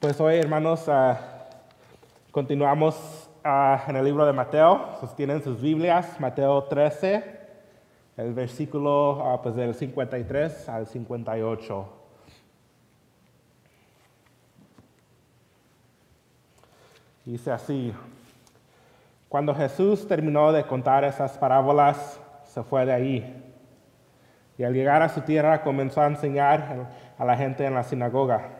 Pues hoy, hermanos, ah, continuamos ah, en el libro de Mateo. Sostienen sus Biblias, Mateo 13, el versículo ah, pues del 53 al 58. Dice así, cuando Jesús terminó de contar esas parábolas, se fue de ahí. Y al llegar a su tierra comenzó a enseñar a la gente en la sinagoga.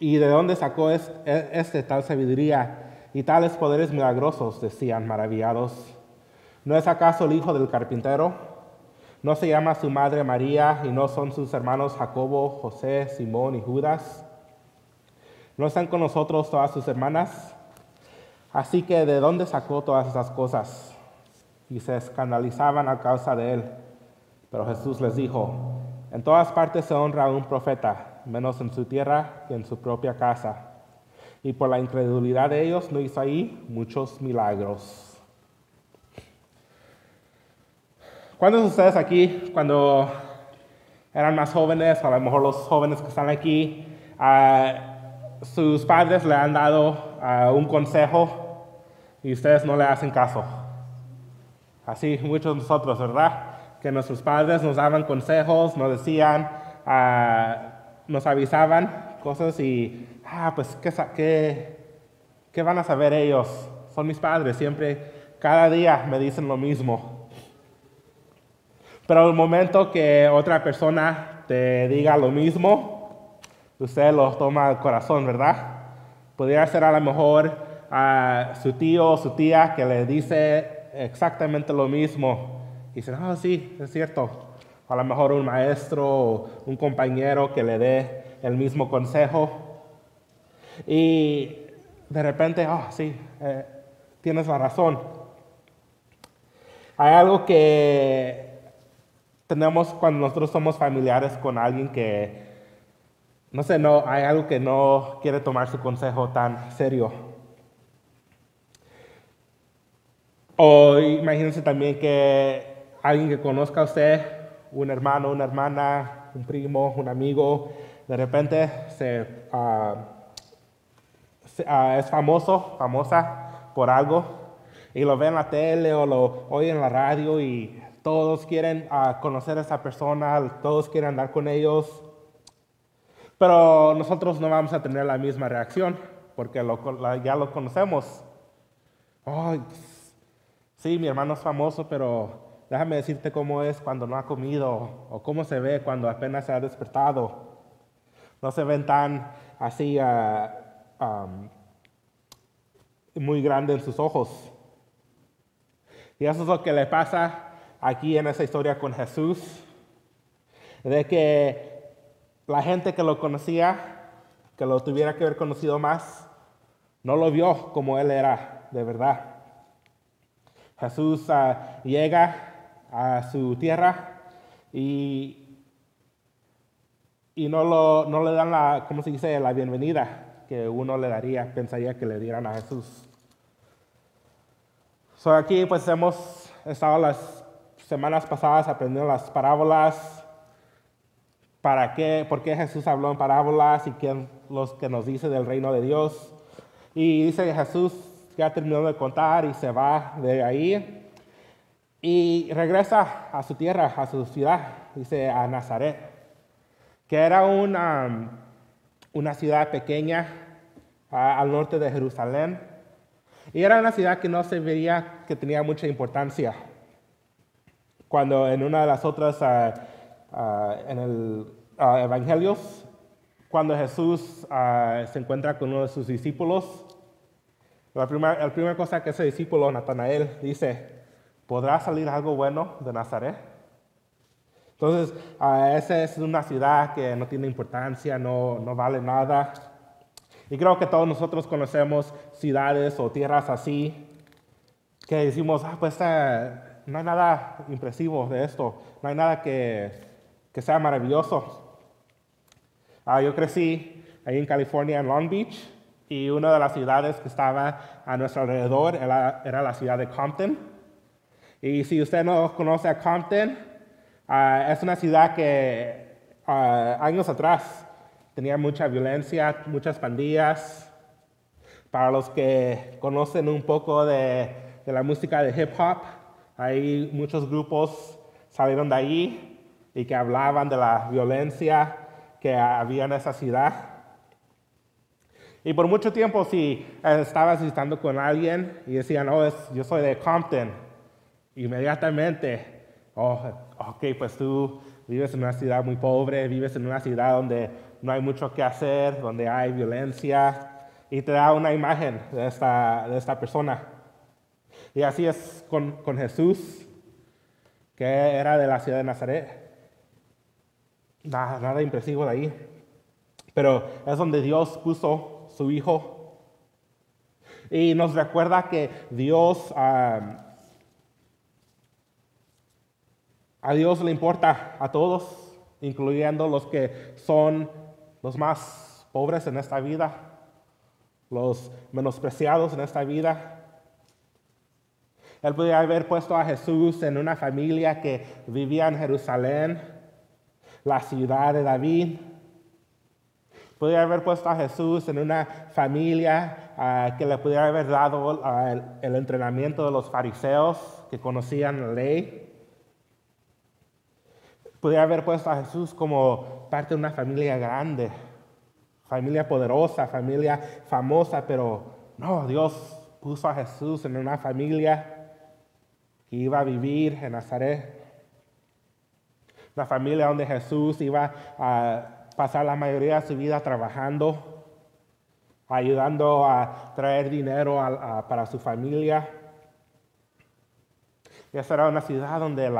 Y, de dónde sacó e, este, tal sabiduría y tales poderes milagrosos? Decían maravillados. ¿No es acaso el hijo del carpintero? ¿No se llama su madre María y no son sus hermanos Jacobo, José, Simón y Judas? ¿No están con nosotros todas sus hermanas? Así que de dónde sacó todas esas cosas? Y se escandalizaban a causa de él. Pero Jesús les dijo, en todas partes se honra a un profeta, menos en su tierra que en su propia casa. Y por la incredulidad de ellos no hizo ahí muchos milagros. ¿Cuántos de ustedes aquí, cuando eran más jóvenes, a lo mejor los jóvenes que están aquí, sus padres le han dado un consejo y ustedes no le hacen caso? Así muchos de nosotros, ¿verdad? Que nuestros padres nos daban consejos, nos decían, ah, nos avisaban cosas y, ah, pues, ¿qué, ¿qué, qué van a saber ellos? Son mis padres, siempre, cada día me dicen lo mismo. Pero el momento que otra persona te diga lo mismo, usted lo toma al corazón, ¿verdad? Podría ser a lo mejor a su tío o su tía que le dice exactamente lo mismo y dicen, ah, sí, es cierto. A lo mejor un maestro o un compañero que le dé el mismo consejo. Y de repente, ah, sí, eh, tienes la razón. Hay algo que tenemos cuando nosotros somos familiares con alguien que, no sé, no, hay algo que no quiere tomar su consejo tan serio. O imagínense también que alguien que conozca a usted, un hermano, una hermana, un primo, un amigo, de repente se, ah, ah, es famoso, famosa por algo, y lo ve en la tele o lo oye en la radio y todos quieren ah, conocer a esa persona, todos quieren andar con ellos, pero nosotros no vamos a tener la misma reacción porque ya lo conocemos. sí, mi hermano es famoso, pero déjame decirte cómo es cuando no ha comido o cómo se ve cuando apenas se ha despertado. No se ven tan así ah, muy grandes en sus ojos. Y eso es lo que le pasa aquí en esa historia con Jesús, de que la gente que lo conocía, que lo tuviera que haber conocido más, no lo vio como él era de verdad. Jesús ah, llega a su tierra y, y no, lo, no le dan la, ¿cómo se dice?, la bienvenida que uno le daría, pensaría que le dieran a Jesús. So aquí pues hemos estado las semanas pasadas aprendiendo las parábolas, para qué, por qué Jesús habló en parábolas y quién los que nos dice del reino de Dios. Y dice que Jesús ya terminó de contar y se va de ahí y regresa a su tierra, a su ciudad, dice a Nazaret, que era una, una ciudad pequeña al norte de Jerusalén. Y era una ciudad que no se veía que tenía mucha importancia. Cuando en una de las otras, uh, en el Evangelios, cuando Jesús se encuentra con uno de sus discípulos, la primera, la primera cosa que ese discípulo, Natanael, dice, ¿podrá salir algo bueno de Nazaret? Entonces, esa es una ciudad que no tiene importancia, no, no vale nada. Y creo que todos nosotros conocemos ciudades o tierras así, que decimos, ah, pues eh, no hay nada impresivo de esto, no hay nada que, que sea maravilloso. Ah, yo crecí ahí en California, en Long Beach, y una de las ciudades que estaba a nuestro alrededor era, era la ciudad de Compton. Y si usted no conoce a Compton, Ah, es una ciudad que ah, años atrás tenía mucha violencia, muchas pandillas. Para los que conocen un poco de, de la música de hip hop, hay muchos grupos salieron de ahí y que hablaban de la violencia que había en esa ciudad. Y por mucho tiempo, si estabas visitando con alguien y decían, oh, yo soy de Compton, inmediatamente, oh, ok, pues tú vives en una ciudad muy pobre, vives en una ciudad donde no hay mucho que hacer, donde hay violencia, y te da una imagen de esta, de esta persona. Y así es con, con Jesús, que era de la ciudad de Nazaret. Nada, nada impresivo de ahí. Pero es donde Dios puso su Hijo. Y nos recuerda que Dios, a Dios le importa a todos, incluyendo los que son los más pobres en esta vida, los menospreciados en esta vida. Él podría haber puesto a Jesús en una familia que vivía en Jerusalén, la ciudad de David. Podría haber puesto a Jesús en una familia ah, que le pudiera haber dado ah, el, entrenamiento de los fariseos que conocían la ley. Podría haber puesto a Jesús como parte de una familia grande, familia poderosa, familia famosa, pero no, Dios puso a Jesús en una familia que iba a vivir en Nazaret. Una familia donde Jesús iba a pasar la mayoría de su vida trabajando, ayudando a traer dinero para su familia. Y esa era una ciudad donde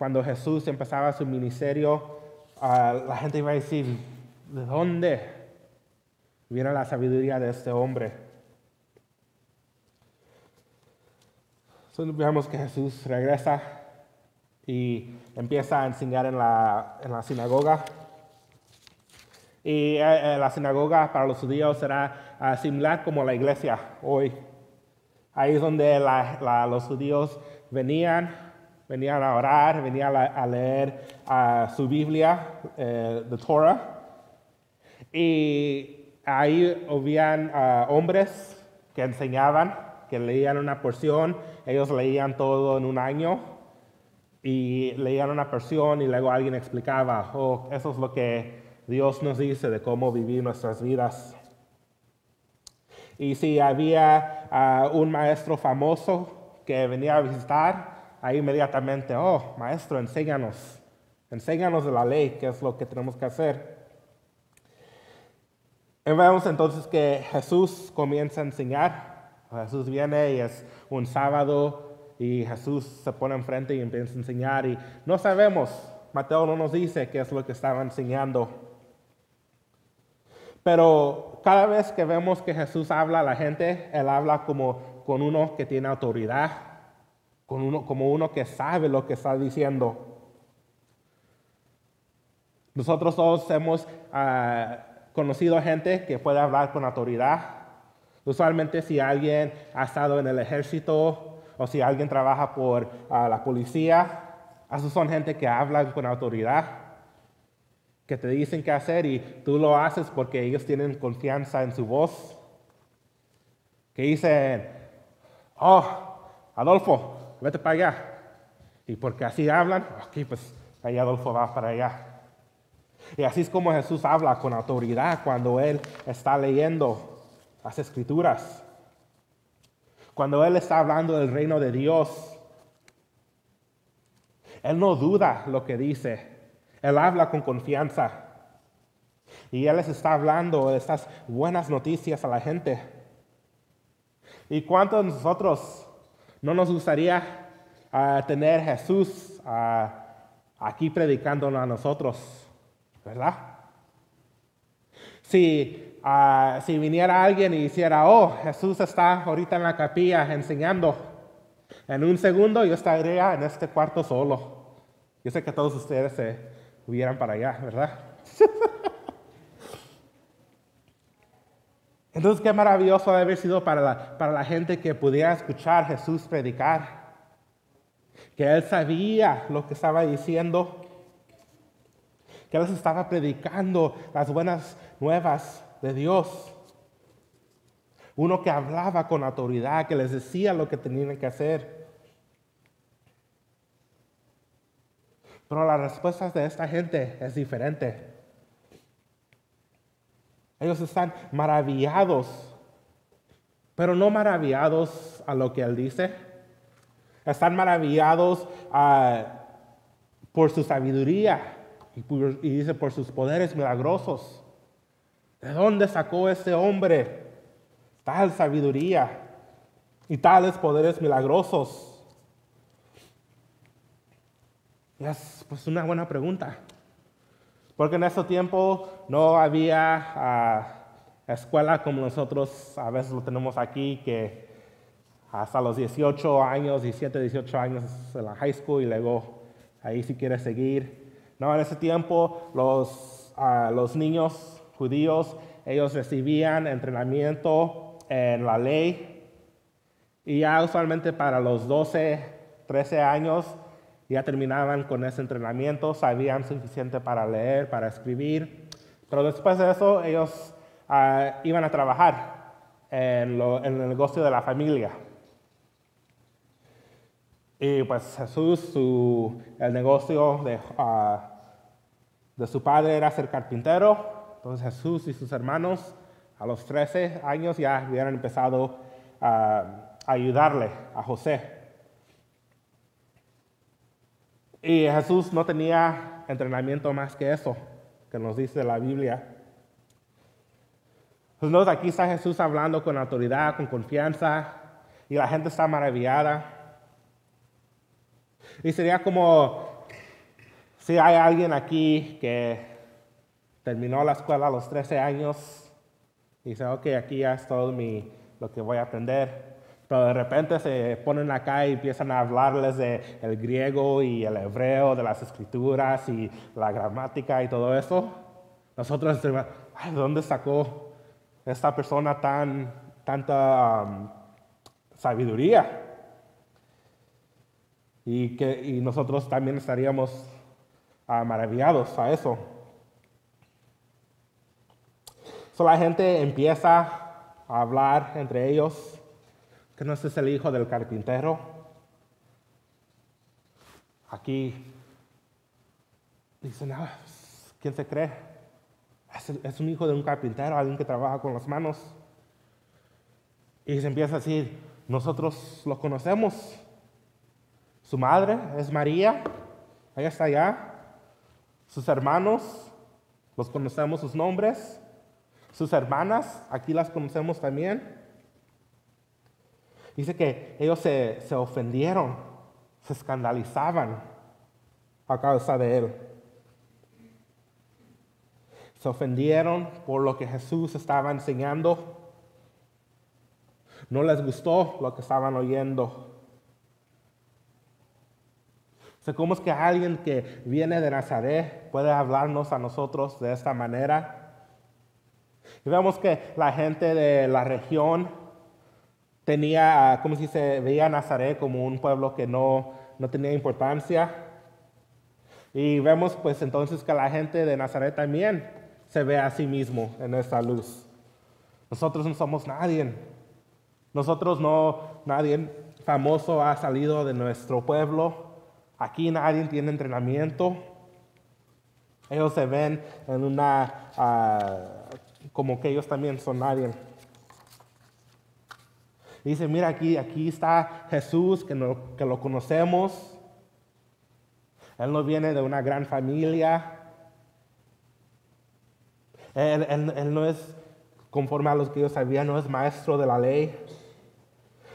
cuando Jesús empezaba su ministerio, la gente iba a decir, ¿de dónde viene la sabiduría de este hombre? Entonces vemos que Jesús regresa y empieza a enseñar en la, en la sinagoga. Y eh, eh, la sinagoga para los judíos será ah, similar como la iglesia hoy. Ahí es donde los judíos venían, venían a orar, venían a, leer ah, su Biblia, eh, the Torah. Y ahí habían ah, hombres que enseñaban que leían una porción, ellos leían todo en un año y leían una porción y luego alguien explicaba, oh, eso es lo que Dios nos dice de cómo vivir nuestras vidas. Y si había ah, un maestro famoso que venía a visitar, ahí inmediatamente, oh, maestro, enséñanos, enséñanos de la ley, qué es lo que tenemos que hacer. Y vemos entonces que Jesús comienza a enseñar Jesús viene y es un sábado y Jesús se pone enfrente y empieza a enseñar y no sabemos, Mateo no nos dice qué es lo que estaba enseñando. Pero cada vez que vemos que Jesús habla a la gente, Él habla como con uno que tiene autoridad, con uno, como uno que sabe lo que está diciendo. Nosotros todos hemos ah, conocido gente que puede hablar con autoridad, Usualmente si alguien ha estado en el ejército o si alguien trabaja por ah, la policía, esos son gente que hablan con autoridad, que te dicen qué hacer y tú lo haces porque ellos tienen confianza en su voz. Que dicen, oh, Adolfo, vete para allá. Y porque así hablan, ok, pues ahí Adolfo va para allá. Y así es como Jesús habla con autoridad cuando Él está leyendo las escrituras. Cuando Él está hablando del reino de Dios, Él no duda lo que dice. Él habla con confianza. Y Él les está hablando estas buenas noticias a la gente. ¿Y cuántos de nosotros no nos gustaría uh, tener Jesús uh, aquí predicándonos a nosotros? ¿Verdad? Si Ah, si viniera alguien y hiciera, oh, Jesús está ahorita en la capilla enseñando, en un segundo yo estaría en este cuarto solo. Yo sé que todos ustedes se hubieran para allá, ¿verdad? Entonces, qué maravilloso haber sido para la, para la gente que pudiera escuchar Jesús predicar, que él sabía lo que estaba diciendo que les estaba predicando las buenas nuevas de Dios. Uno que hablaba con autoridad, que les decía lo que tenían que hacer. Pero las respuestas de esta gente es diferente. Ellos están maravillados, pero no maravillados a lo que Él dice. Están maravillados ah, por su sabiduría y, y dice por sus poderes milagrosos. ¿De dónde sacó este hombre tal sabiduría y tales poderes milagrosos? es pues una buena pregunta. Porque en ese tiempo no había ah, escuela como nosotros a veces lo tenemos aquí, que hasta los 18 años, 17, 18 años en la high school y luego ahí si quieres seguir. No, en ese tiempo los, ah, los niños judíos, ellos recibían entrenamiento en la ley y ya usualmente para los 12, 13 años ya terminaban con ese entrenamiento, sabían suficiente para leer, para escribir, pero después de eso ellos ah, iban a trabajar en, el negocio de la familia. Y pues Jesús, el negocio de, ah, de su padre era ser carpintero, entonces Jesús y sus hermanos a los 13 años ya habían empezado a ayudarle a José y Jesús no tenía entrenamiento más que eso, que nos dice la Biblia. Entonces aquí está Jesús hablando con autoridad, con confianza, y la gente está maravillada. Y sería como si hay alguien aquí que terminó la escuela a los 13 años y dice, ok, aquí ya es todo mi, lo que voy a aprender pero de repente se ponen acá y empiezan a hablarles de el griego y el hebreo, de las escrituras y la gramática y todo eso. Nosotros decimos, ¿de dónde sacó esta persona tan, tanta um, sabiduría? Y, que, y nosotros también estaríamos maravillados a eso. So, la gente empieza a hablar entre ellos que no es el hijo del carpintero. Aquí dicen, ah, ¿quién se cree? Es, un hijo de un carpintero, alguien que trabaja con las manos. Y se empieza a decir, nosotros lo conocemos. Su madre es María, ella está allá. Sus hermanos, los conocemos sus nombres. Sus hermanas, aquí las conocemos también. Dice que ellos se, se ofendieron, se escandalizaban a causa de él. Se ofendieron por lo que Jesús estaba enseñando. No les gustó lo que estaban oyendo. ¿Cómo es que alguien que viene de Nazaret puede hablarnos a nosotros de esta manera? Y vemos que la gente de la región tenía, como si se veía Nazaret como un pueblo que no, no tenía importancia. Y vemos pues entonces que la gente de Nazaret también se ve a sí mismo en esa luz. Nosotros no somos nadie. Nosotros no, nadie famoso ha salido de nuestro pueblo. Aquí nadie tiene entrenamiento. Ellos se ven en una, ah, como que ellos también son nadie. Dice, mira aquí, aquí está Jesús, que, que lo conocemos. Él no viene de una gran familia. Él, no es conforme a los que yo sabía, no es maestro de la ley.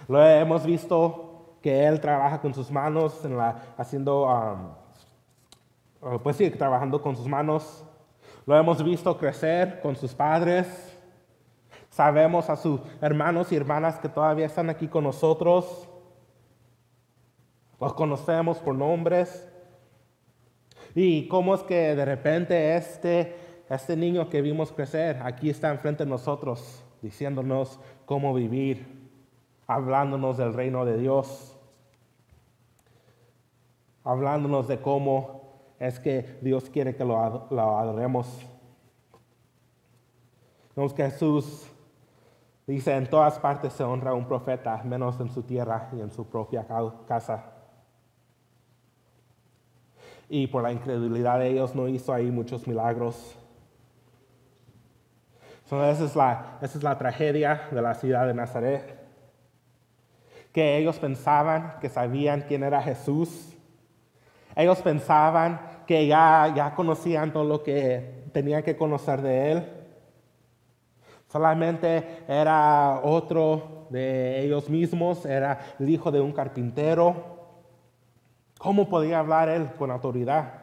Lo hemos visto que él trabaja con sus manos, en la, haciendo, um, pues sí, trabajando con sus manos. Lo hemos visto crecer con sus padres. Sabemos a sus hermanos y hermanas que todavía están aquí con nosotros. Los conocemos por nombres. Y cómo es que de repente este, este niño que vimos crecer aquí está enfrente de nosotros, diciéndonos cómo vivir, hablándonos del reino de Dios, hablándonos de cómo es que Dios quiere que lo, adoremos. Vemos que Jesús dice, en todas partes se honra a un profeta, menos en su tierra y en su propia casa. Y por la incredulidad de ellos no hizo ahí muchos milagros. esa, es la, esa es la tragedia de la ciudad de Nazaret. Que ellos pensaban que sabían quién era Jesús ellos pensaban que ya, ya conocían todo lo que tenían que conocer de Él. Solamente era otro de ellos mismos, era el hijo de un carpintero. ¿Cómo podía hablar Él con autoridad?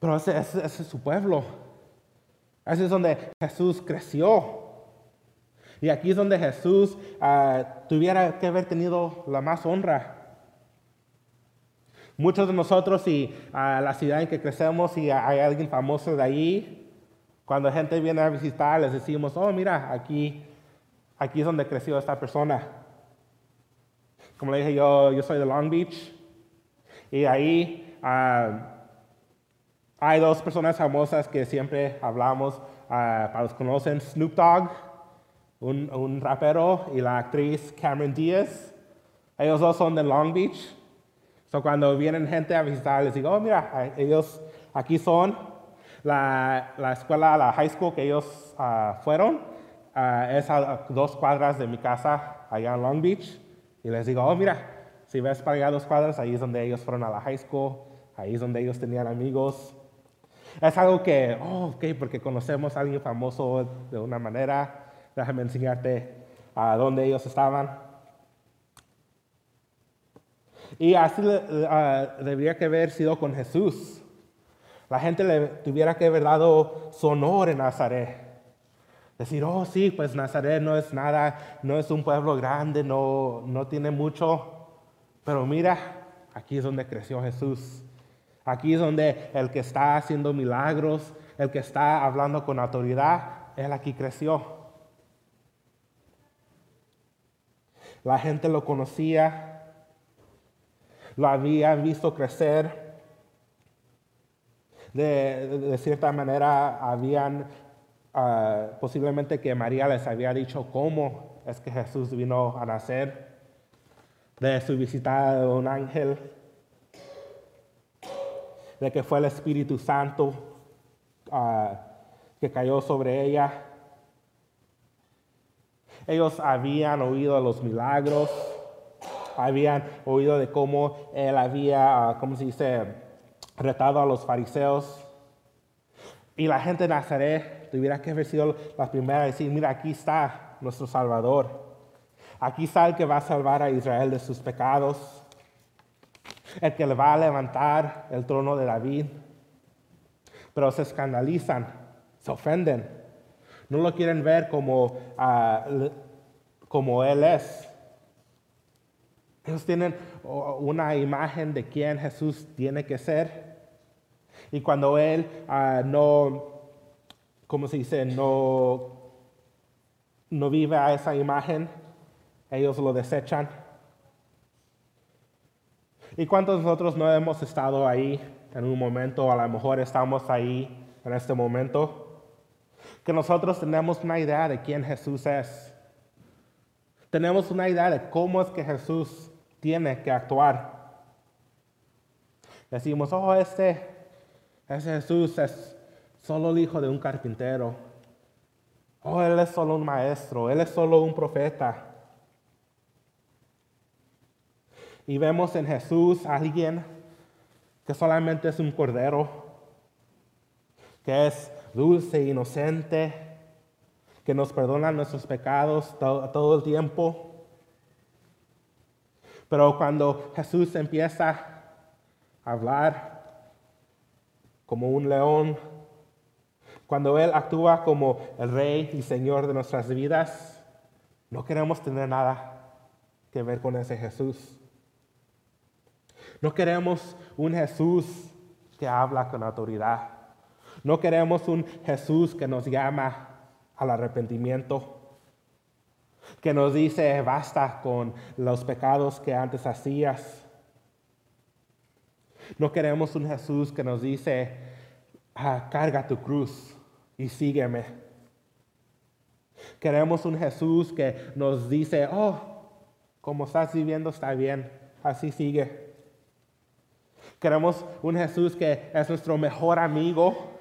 Pero ese, es su pueblo. Ese es donde Jesús creció. Y aquí es donde Jesús ah, tuviera que haber tenido la más honra. Muchos de nosotros y a la ciudad en que crecemos y hay alguien famoso de ahí, cuando gente viene a visitar les decimos, oh mira, aquí, aquí es donde creció esta persona. Como le dije, yo, yo soy de Long Beach y ahí ah, hay dos personas famosas que siempre hablamos, uh, para los que conocen, Snoop Dogg, un, un rapero, y la actriz Cameron Diaz. Ellos dos son de Long Beach. So, cuando vienen gente a visitar, les digo, oh, mira, ellos aquí son la, la escuela, la high school que ellos uh, fueron, uh, es a dos cuadras de mi casa allá en Long Beach. Y les digo, oh, mira, si ves para allá dos cuadras, ahí es donde ellos fueron a la high school, ahí es donde ellos tenían amigos. Es algo que, oh, ok, porque conocemos a alguien famoso de una manera, déjame enseñarte a dónde ellos estaban. Y así uh, debería que haber sido con Jesús. La gente le tuviera que haber dado su honor en Nazaret. Decir, oh sí, pues Nazaret no es nada, no es un pueblo grande, no, no tiene mucho. Pero mira, aquí es donde creció Jesús. Aquí es donde el que está haciendo milagros, el que está hablando con autoridad, él aquí creció. La gente lo conocía, lo habían visto crecer. De, cierta manera, habían ah, posiblemente que María les había dicho cómo es que Jesús vino a nacer, de su visita de un ángel, de que fue el Espíritu Santo ah, que cayó sobre ella. Ellos habían oído los milagros, habían oído de cómo él había, ah, ¿cómo se dice?, retado a los fariseos. Y la gente de Nazaret tuviera que haber sido la primera a decir, mira, aquí está nuestro Salvador. Aquí está el que va a salvar a Israel de sus pecados. El que le va a levantar el trono de David. Pero se escandalizan, se ofenden. No lo quieren ver como, ah, como Él es. Ellos tienen una imagen de quién Jesús tiene que ser. Y cuando Él ah, no, ¿cómo se dice? No, no vive a esa imagen, ellos lo desechan. ¿Y cuántos nosotros no hemos estado ahí en un momento, a lo mejor estamos ahí en este momento, que nosotros tenemos una idea de quién Jesús es? Tenemos una idea de cómo es que Jesús tiene que actuar. Decimos, oh, este, ese Jesús es solo el hijo de un carpintero. Oh, él es solo un maestro, él es solo un profeta. Y vemos en Jesús a alguien que solamente es un cordero, que es dulce, e inocente, que nos perdona nuestros pecados todo el tiempo pero cuando Jesús empieza a hablar como un león, cuando Él actúa como el rey y señor de nuestras vidas, no queremos tener nada que ver con ese Jesús. No queremos un Jesús que habla con autoridad. No queremos un Jesús que nos llama al arrepentimiento que nos dice, basta con los pecados que antes hacías. No queremos un Jesús que nos dice, ah, carga tu cruz y sígueme. Queremos un Jesús que nos dice, oh, como estás viviendo está bien, así sigue. Queremos un Jesús que es nuestro mejor amigo,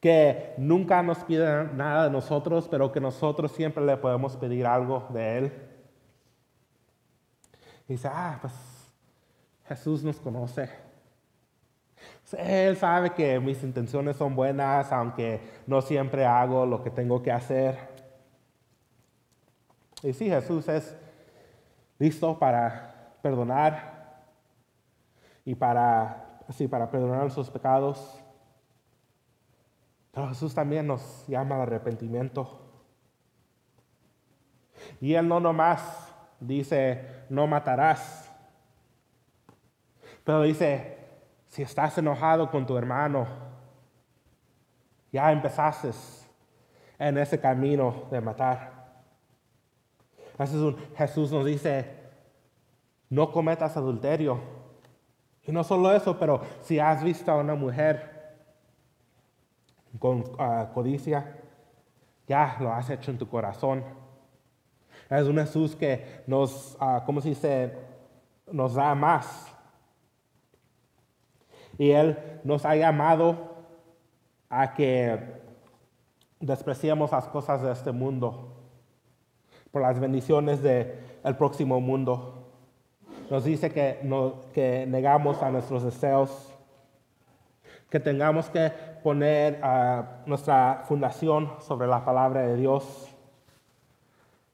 que nunca nos pide nada de nosotros, pero que nosotros siempre le podemos pedir algo de Él. Y dice, ah, pues Jesús nos conoce. Él sabe que mis intenciones son buenas, aunque no siempre hago lo que tengo que hacer. Y sí, Jesús es listo para perdonar y para, sí, para perdonar sus pecados. Pero Jesús también nos llama al arrepentimiento. Y Él no nomás dice, no matarás. Pero dice, si estás enojado con tu hermano, ya empezaste en ese camino de matar. Jesús nos dice, no cometas adulterio. Y no solo eso, pero si has visto a una mujer con ah, codicia, ya lo has hecho en tu corazón. Es un Jesús que nos, uh, ¿cómo se dice? Nos da más. Y Él nos ha llamado a que despreciemos las cosas de este mundo por las bendiciones del próximo mundo. Nos dice que, que negamos a nuestros deseos, que tengamos que poner uh, nuestra fundación sobre la palabra de Dios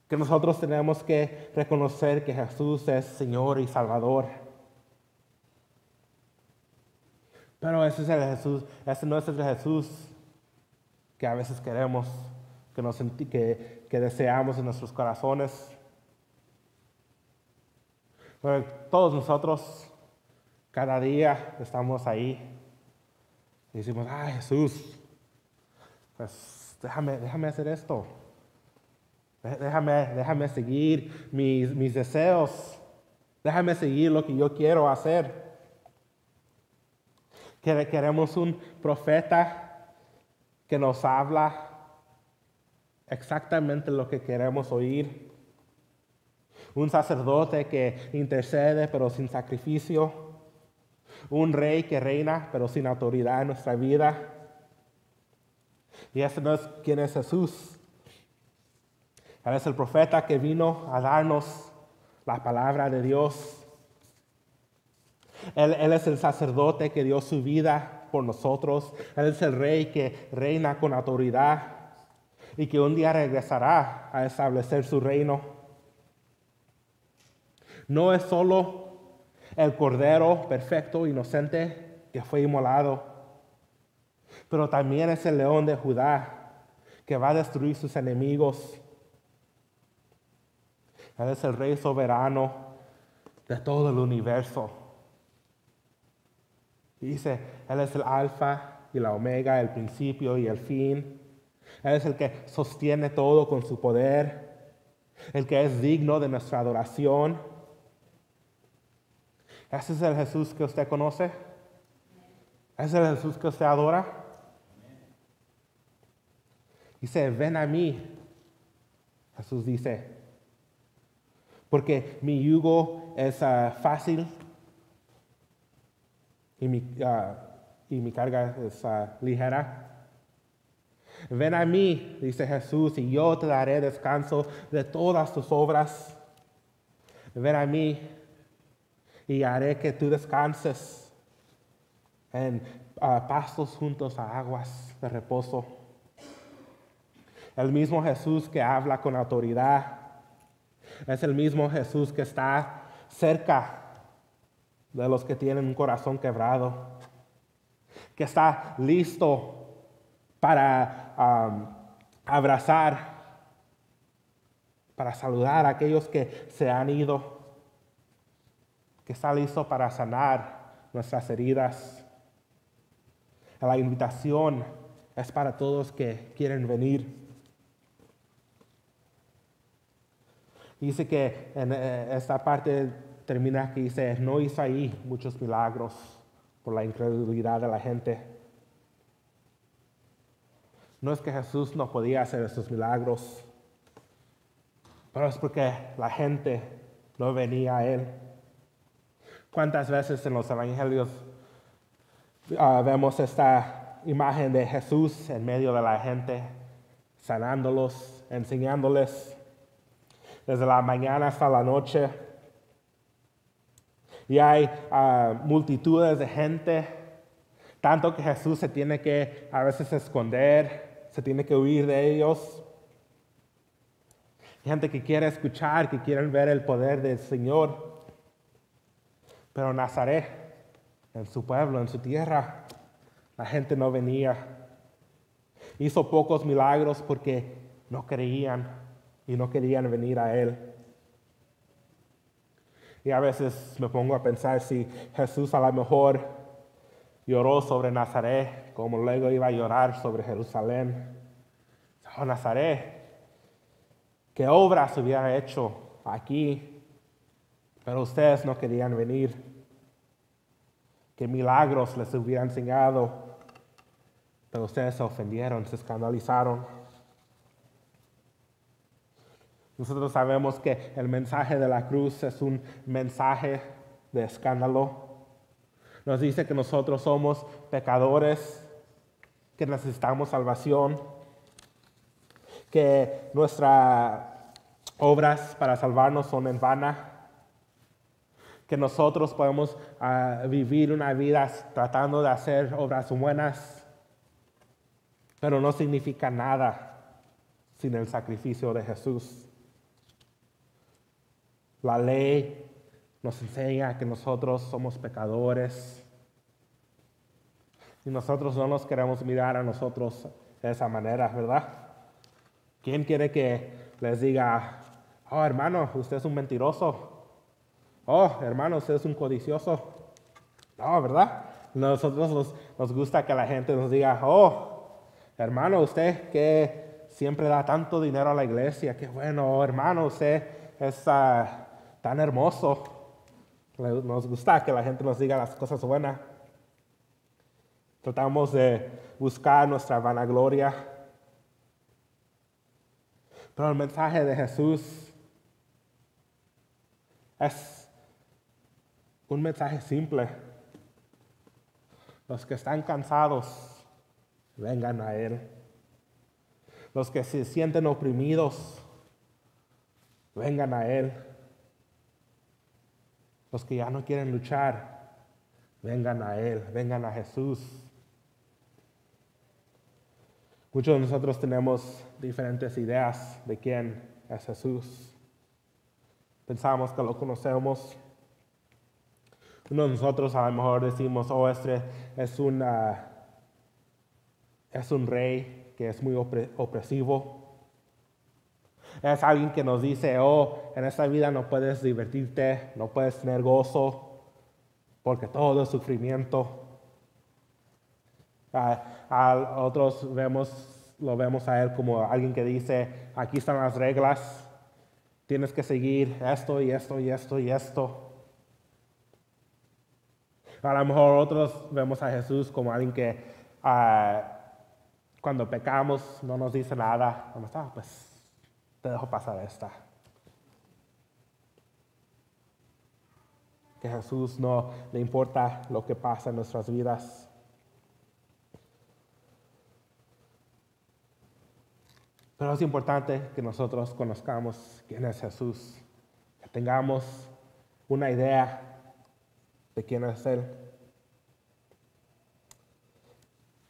que nosotros tenemos que reconocer que Jesús es Señor y Salvador. Pero ese es el Jesús, ese no es el Jesús que a veces queremos, que, nos, que, que deseamos en nuestros corazones. todos nosotros, cada día estamos ahí y decimos, ah, Jesús, pues déjame, déjame hacer esto. Déjame, déjame seguir mis, mis deseos. Déjame seguir lo que yo quiero hacer. Queremos un profeta que nos habla exactamente lo que queremos oír. Un sacerdote que intercede pero sin sacrificio. Un rey que reina pero sin autoridad en nuestra vida. Y ese no es quien es Jesús. Él es el profeta que vino a darnos la palabra de Dios. Él, es el sacerdote que dio su vida por nosotros. Él es el rey que reina con autoridad y que un día regresará a establecer su reino. No es solo el cordero perfecto, inocente, que fue inmolado, pero también es el león de Judá que va a destruir sus enemigos él es el rey soberano de todo el universo. Dice, Él es el alfa y la omega, el principio y el fin. Él es el que sostiene todo con su poder, el que es digno de nuestra adoración. ¿Ese es el Jesús que usted conoce? ¿Ese es el Jesús que usted adora? Dice, ven a mí. Jesús dice, porque mi yugo es ah, fácil y mi, ah, y mi carga es ah, ligera. Ven a mí, dice Jesús, y yo te daré descanso de todas tus obras. Ven a mí y haré que tú descanses en pastos juntos a aguas de reposo. El mismo Jesús que habla con autoridad es el mismo Jesús que está cerca de los que tienen un corazón quebrado, que está listo para abrazar, para saludar a aquellos que se han ido, que está listo para sanar nuestras heridas. La invitación es para todos que quieren venir. Dice que en eh, esta parte termina que dice, no hizo ahí muchos milagros por la incredulidad de la gente. No es que Jesús no podía hacer esos milagros, pero es porque la gente no venía a Él. ¿Cuántas veces en los evangelios ah, vemos esta imagen de Jesús en medio de la gente, sanándolos, enseñándoles, desde la mañana hasta la noche? Y hay ah, multitudes de gente, tanto que Jesús se tiene que a veces esconder, se tiene que huir de ellos. Gente que quiere escuchar, que quieren ver el poder del Señor. Pero Nazaret, en su pueblo, en su tierra, la gente no venía. Hizo pocos milagros porque no creían y no querían venir a Él. Y a veces me pongo a pensar si Jesús a lo mejor lloró sobre Nazaret, como luego iba a llorar sobre Jerusalén. Oh, Nazaret, ¿qué obras hubiera hecho aquí? Pero ustedes no querían venir. ¿Qué milagros les hubiera enseñado? Pero ustedes se ofendieron, se escandalizaron. Nosotros sabemos que el mensaje de la cruz es un mensaje de escándalo. Nos dice que nosotros somos pecadores, que necesitamos salvación, que nuestras obras para salvarnos son en vana, que nosotros podemos ah, vivir una vida tratando de hacer obras buenas, pero no significa nada sin el sacrificio de Jesús. La ley nos enseña que nosotros somos pecadores y nosotros no nos queremos mirar a nosotros de esa manera, ¿verdad? ¿Quién quiere que les diga, oh hermano, usted es un mentiroso? Oh hermano, usted es un codicioso. No, ¿verdad? Nosotros nos, gusta que la gente nos diga, oh hermano, usted que siempre da tanto dinero a la iglesia, qué bueno, oh, hermano, usted es... Uh, tan hermoso. Nos gusta que la gente nos diga las cosas buenas. Tratamos de buscar nuestra vanagloria. Pero el mensaje de Jesús es un mensaje simple. Los que están cansados, vengan a Él. Los que se sienten oprimidos, vengan a Él. Los que ya no quieren luchar, vengan a Él, vengan a Jesús. Muchos de nosotros tenemos diferentes ideas de quién es Jesús. Pensamos que lo conocemos. Uno de nosotros a lo mejor decimos, oh, este es, una, es un rey que es muy opresivo. Es alguien que nos dice, oh, en esta vida no puedes divertirte, no puedes tener gozo, porque todo es sufrimiento. A, otros vemos, lo vemos a él como alguien que dice, aquí están las reglas, tienes que seguir esto y esto y esto y esto. A lo mejor otros vemos a Jesús como alguien que ah, cuando pecamos no nos dice nada, ¿cómo está? Pues te dejo pasar esta. Que Jesús no le importa lo que pasa en nuestras vidas. Pero es importante que nosotros conozcamos quién es Jesús, que tengamos una idea de quién es Él.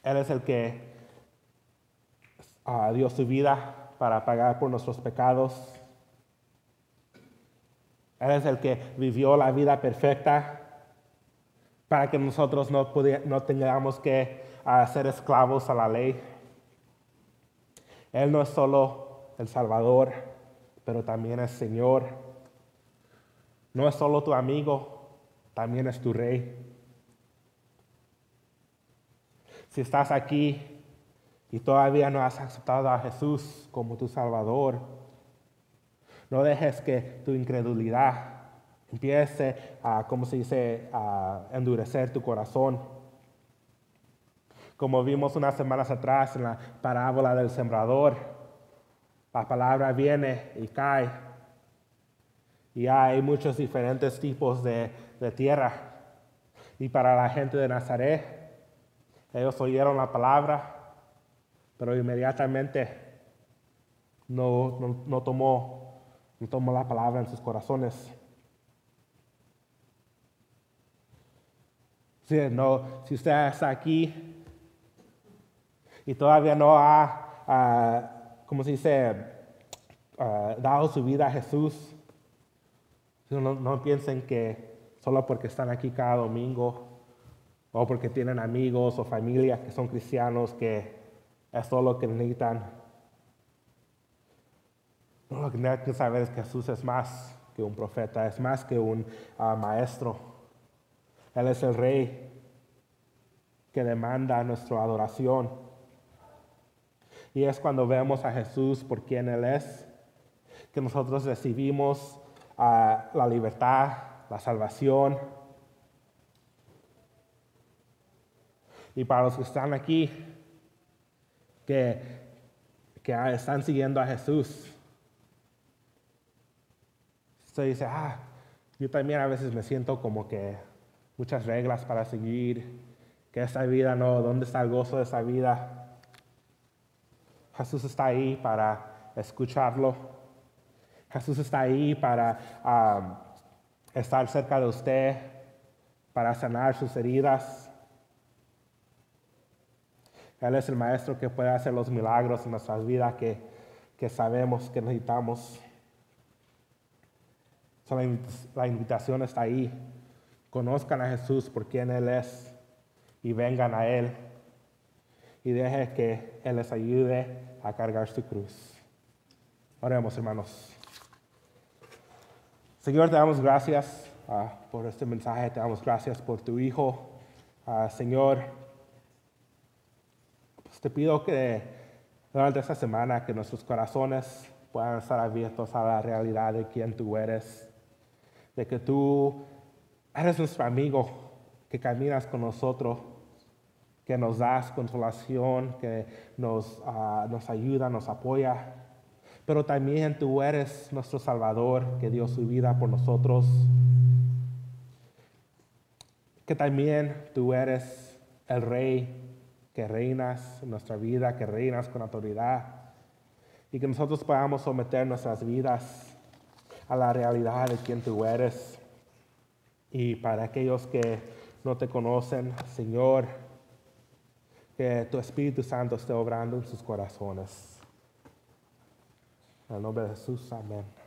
Él es el que uh, dio su vida para pagar por nuestros pecados. Él es el que vivió la vida perfecta para que nosotros no, no tengamos que uh, ser esclavos a la ley. Él no es solo el Salvador, pero también es Señor. No es solo tu amigo, también es tu Rey. Si estás aquí y todavía no has aceptado a Jesús como tu Salvador, no dejes que tu incredulidad empiece a, ¿cómo se dice?, a endurecer tu corazón. Como vimos unas semanas atrás en la parábola del sembrador, la palabra viene y cae. Y hay muchos diferentes tipos de, de tierra. Y para la gente de Nazaret, ellos oyeron la palabra, pero inmediatamente no, no, tomó, no tomó la palabra en sus corazones. Si, no, si usted está aquí y todavía no ha, uh, ¿cómo se dice?, ah, dado su vida a Jesús, no, no piensen que solo porque están aquí cada domingo o porque tienen amigos o familia que son cristianos que es todo lo que necesitan. No, lo que necesitan saber es que Jesús es más que un profeta, es más que un ah, maestro. Él es el rey que demanda nuestra adoración. Y es cuando vemos a Jesús por quien Él es, que nosotros recibimos ah, la libertad, la salvación. Y para los que están aquí, que, están siguiendo a Jesús. Usted dice, ah, yo también a veces me siento como que muchas reglas para seguir, que esta vida no, ¿dónde está el gozo de esa vida? Jesús está ahí para escucharlo. Jesús está ahí para ah, estar cerca de usted, para sanar sus heridas. Él es el maestro que puede hacer los milagros en nuestras vidas que, que sabemos que necesitamos. la invitación está ahí. Conozcan a Jesús por quien Él es y vengan a Él y deje que Él les ayude a cargar su cruz. Oremos, hermanos. Señor, te damos gracias ah, por este mensaje, te damos gracias por tu Hijo. Ah, Señor, te pido que durante esta semana que nuestros corazones puedan estar abiertos a la realidad de quién tú eres, de que tú eres nuestro amigo, que caminas con nosotros, que nos das consolación, que nos, uh, nos ayuda, nos apoya, pero también tú eres nuestro Salvador, que dio su vida por nosotros, que también tú eres el Rey que reinas en nuestra vida, que reinas con autoridad y que nosotros podamos someter nuestras vidas a la realidad de quien tú eres. Y para aquellos que no te conocen, Señor, que tu Espíritu Santo esté obrando en sus corazones. En el nombre de Jesús, amén.